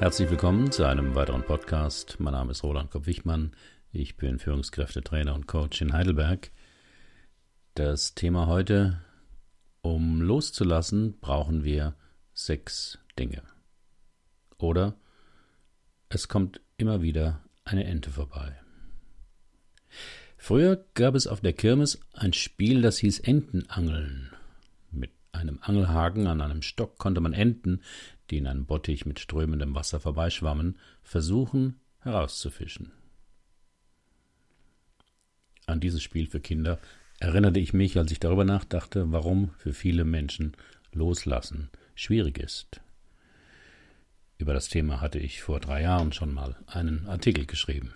Herzlich willkommen zu einem weiteren Podcast. Mein Name ist Roland Kopp-Wichmann. Ich bin Führungskräftetrainer und Coach in Heidelberg. Das Thema heute, um loszulassen, brauchen wir sechs Dinge. Oder es kommt immer wieder eine Ente vorbei. Früher gab es auf der Kirmes ein Spiel, das hieß Entenangeln. Einem Angelhaken an einem Stock konnte man Enten, die in einem Bottich mit strömendem Wasser vorbeischwammen, versuchen herauszufischen. An dieses Spiel für Kinder erinnerte ich mich, als ich darüber nachdachte, warum für viele Menschen Loslassen schwierig ist. Über das Thema hatte ich vor drei Jahren schon mal einen Artikel geschrieben.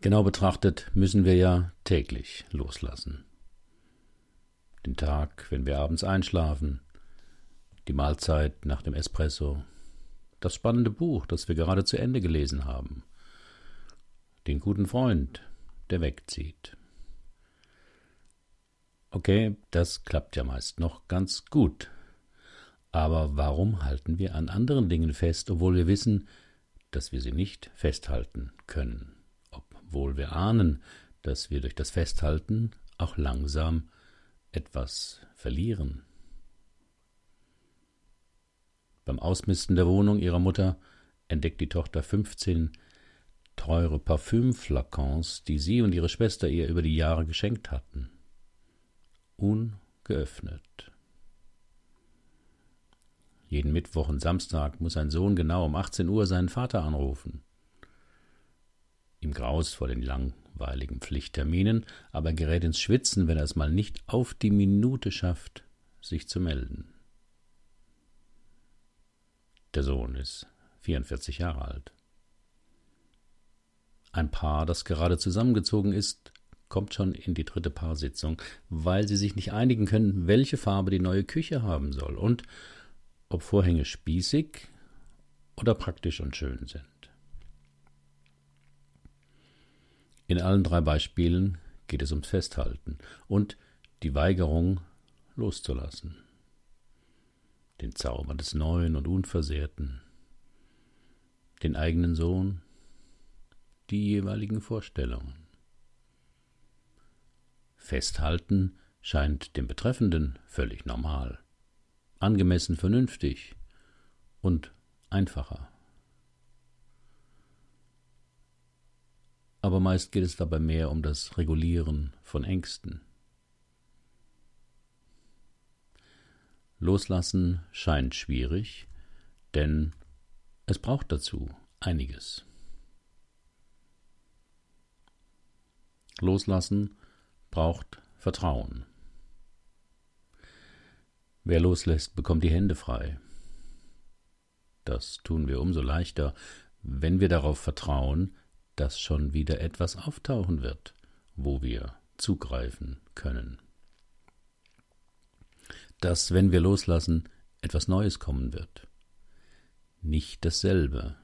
Genau betrachtet müssen wir ja täglich loslassen. Den Tag, wenn wir abends einschlafen, die Mahlzeit nach dem Espresso, das spannende Buch, das wir gerade zu Ende gelesen haben, den guten Freund, der wegzieht. Okay, das klappt ja meist noch ganz gut. Aber warum halten wir an anderen Dingen fest, obwohl wir wissen, dass wir sie nicht festhalten können? Obwohl wir ahnen, dass wir durch das Festhalten auch langsam etwas verlieren. Beim Ausmisten der Wohnung ihrer Mutter entdeckt die Tochter 15 teure Parfümflakons, die sie und ihre Schwester ihr über die Jahre geschenkt hatten. Ungeöffnet. Jeden Mittwoch und Samstag muss ein Sohn genau um 18 Uhr seinen Vater anrufen. Ihm graust vor den langweiligen Pflichtterminen, aber er gerät ins Schwitzen, wenn er es mal nicht auf die Minute schafft, sich zu melden. Der Sohn ist 44 Jahre alt. Ein Paar, das gerade zusammengezogen ist, kommt schon in die dritte Paarsitzung, weil sie sich nicht einigen können, welche Farbe die neue Küche haben soll und ob Vorhänge spießig oder praktisch und schön sind. In allen drei Beispielen geht es ums Festhalten und die Weigerung loszulassen den Zauber des Neuen und Unversehrten, den eigenen Sohn, die jeweiligen Vorstellungen. Festhalten scheint dem Betreffenden völlig normal, angemessen vernünftig und einfacher. Aber meist geht es dabei mehr um das Regulieren von Ängsten. Loslassen scheint schwierig, denn es braucht dazu einiges. Loslassen braucht Vertrauen. Wer loslässt, bekommt die Hände frei. Das tun wir umso leichter, wenn wir darauf vertrauen, dass schon wieder etwas auftauchen wird, wo wir zugreifen können dass, wenn wir loslassen, etwas Neues kommen wird. Nicht dasselbe,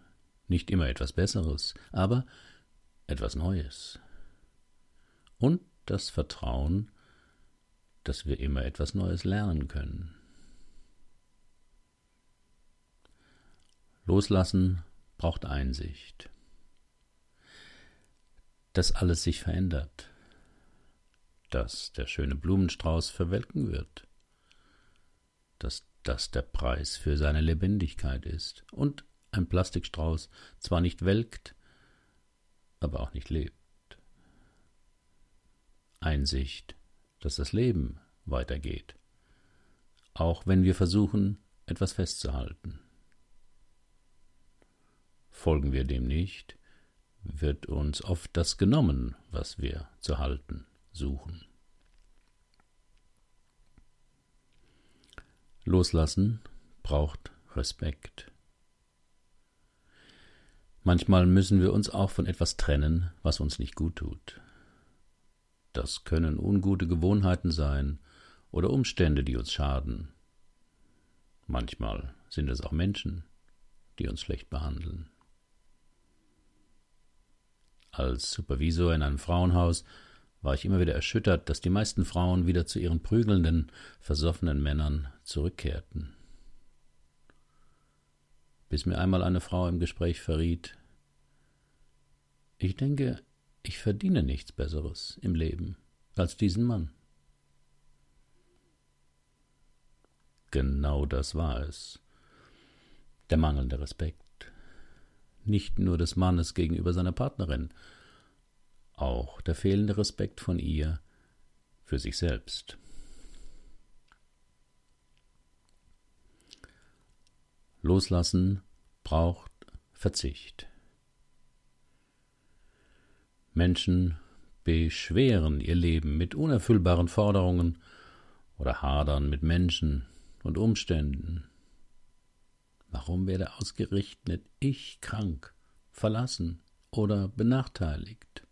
nicht immer etwas Besseres, aber etwas Neues. Und das Vertrauen, dass wir immer etwas Neues lernen können. Loslassen braucht Einsicht. Dass alles sich verändert, dass der schöne Blumenstrauß verwelken wird, dass das der Preis für seine Lebendigkeit ist und ein Plastikstrauß zwar nicht welkt, aber auch nicht lebt. Einsicht, dass das Leben weitergeht, auch wenn wir versuchen, etwas festzuhalten. Folgen wir dem nicht, wird uns oft das genommen, was wir zu halten suchen. Loslassen braucht Respekt. Manchmal müssen wir uns auch von etwas trennen, was uns nicht gut tut. Das können ungute Gewohnheiten sein oder Umstände, die uns schaden. Manchmal sind es auch Menschen, die uns schlecht behandeln. Als Supervisor in einem Frauenhaus war ich immer wieder erschüttert, dass die meisten Frauen wieder zu ihren prügelnden, versoffenen Männern zurückkehrten. bis mir einmal eine Frau im Gespräch verriet, ich denke, ich verdiene nichts Besseres im Leben als diesen Mann. Genau das war es. Der mangelnde Respekt. Nicht nur des Mannes gegenüber seiner Partnerin, auch der fehlende Respekt von ihr für sich selbst. Loslassen braucht Verzicht. Menschen beschweren ihr Leben mit unerfüllbaren Forderungen oder hadern mit Menschen und Umständen. Warum werde ausgerechnet ich krank, verlassen oder benachteiligt?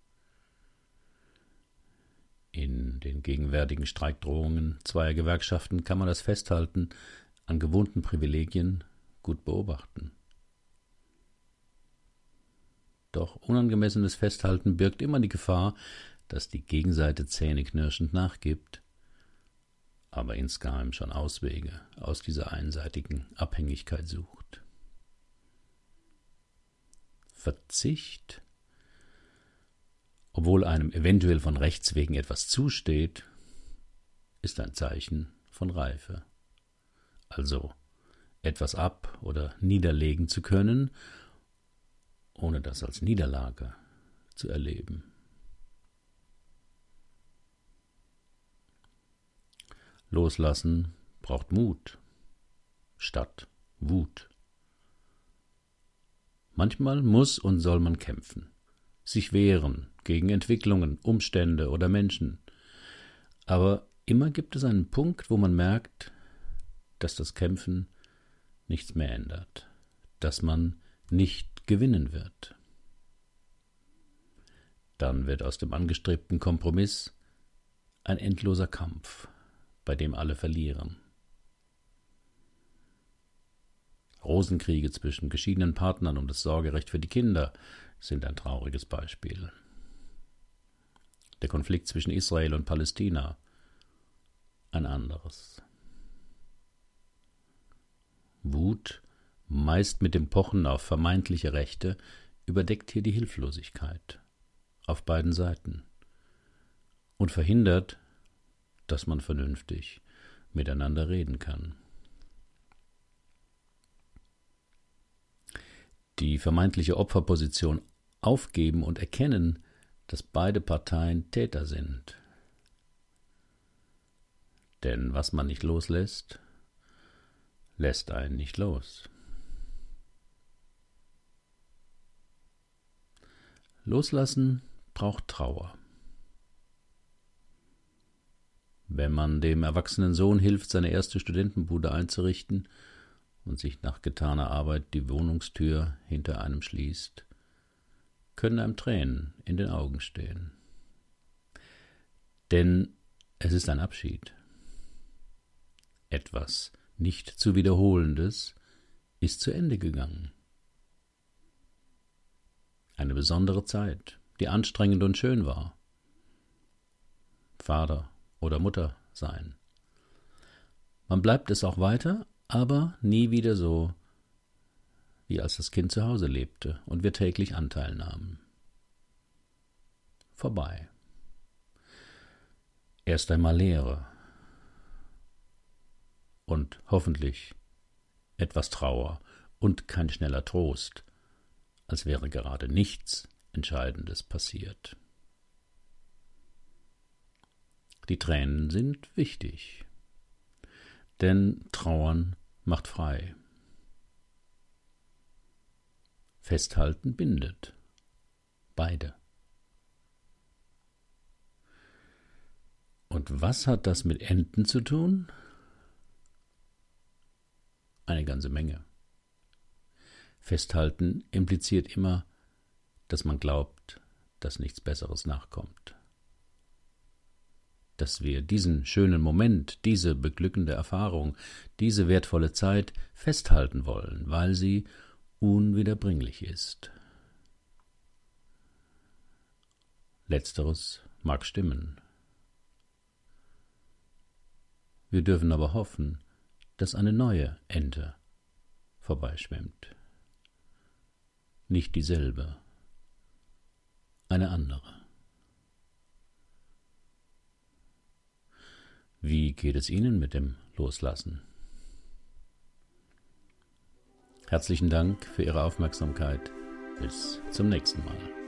In den gegenwärtigen Streikdrohungen zweier Gewerkschaften kann man das Festhalten an gewohnten Privilegien gut beobachten. Doch unangemessenes Festhalten birgt immer die Gefahr, dass die Gegenseite zähneknirschend nachgibt, aber insgeheim schon Auswege aus dieser einseitigen Abhängigkeit sucht. Verzicht, obwohl einem eventuell von Rechts wegen etwas zusteht, ist ein Zeichen von Reife. Also etwas ab oder niederlegen zu können, ohne das als Niederlage zu erleben. Loslassen braucht Mut statt Wut. Manchmal muss und soll man kämpfen, sich wehren gegen Entwicklungen, Umstände oder Menschen. Aber immer gibt es einen Punkt, wo man merkt, dass das Kämpfen nichts mehr ändert, dass man nicht gewinnen wird. Dann wird aus dem angestrebten Kompromiss ein endloser Kampf, bei dem alle verlieren. Rosenkriege zwischen geschiedenen Partnern um das Sorgerecht für die Kinder sind ein trauriges Beispiel. Der Konflikt zwischen Israel und Palästina ein anderes. Wut, meist mit dem Pochen auf vermeintliche Rechte, überdeckt hier die Hilflosigkeit auf beiden Seiten und verhindert, dass man vernünftig miteinander reden kann. Die vermeintliche Opferposition aufgeben und erkennen, dass beide Parteien Täter sind. Denn was man nicht loslässt, lässt einen nicht los. Loslassen braucht Trauer. Wenn man dem erwachsenen Sohn hilft, seine erste Studentenbude einzurichten und sich nach getaner Arbeit die Wohnungstür hinter einem schließt, können einem Tränen in den Augen stehen. Denn es ist ein Abschied. Etwas nicht zu wiederholendes ist zu Ende gegangen. Eine besondere Zeit, die anstrengend und schön war. Vater oder Mutter sein. Man bleibt es auch weiter, aber nie wieder so, wie als das Kind zu Hause lebte und wir täglich Anteil nahmen. Vorbei. Erst einmal Leere, und hoffentlich etwas Trauer und kein schneller Trost, als wäre gerade nichts Entscheidendes passiert. Die Tränen sind wichtig, denn Trauern macht frei. Festhalten bindet. Beide. Und was hat das mit Enten zu tun? eine ganze Menge. Festhalten impliziert immer, dass man glaubt, dass nichts Besseres nachkommt. Dass wir diesen schönen Moment, diese beglückende Erfahrung, diese wertvolle Zeit festhalten wollen, weil sie unwiederbringlich ist. Letzteres mag stimmen. Wir dürfen aber hoffen, dass eine neue Ente vorbeischwemmt. nicht dieselbe, eine andere. Wie geht es Ihnen mit dem Loslassen? Herzlichen Dank für Ihre Aufmerksamkeit. Bis zum nächsten Mal.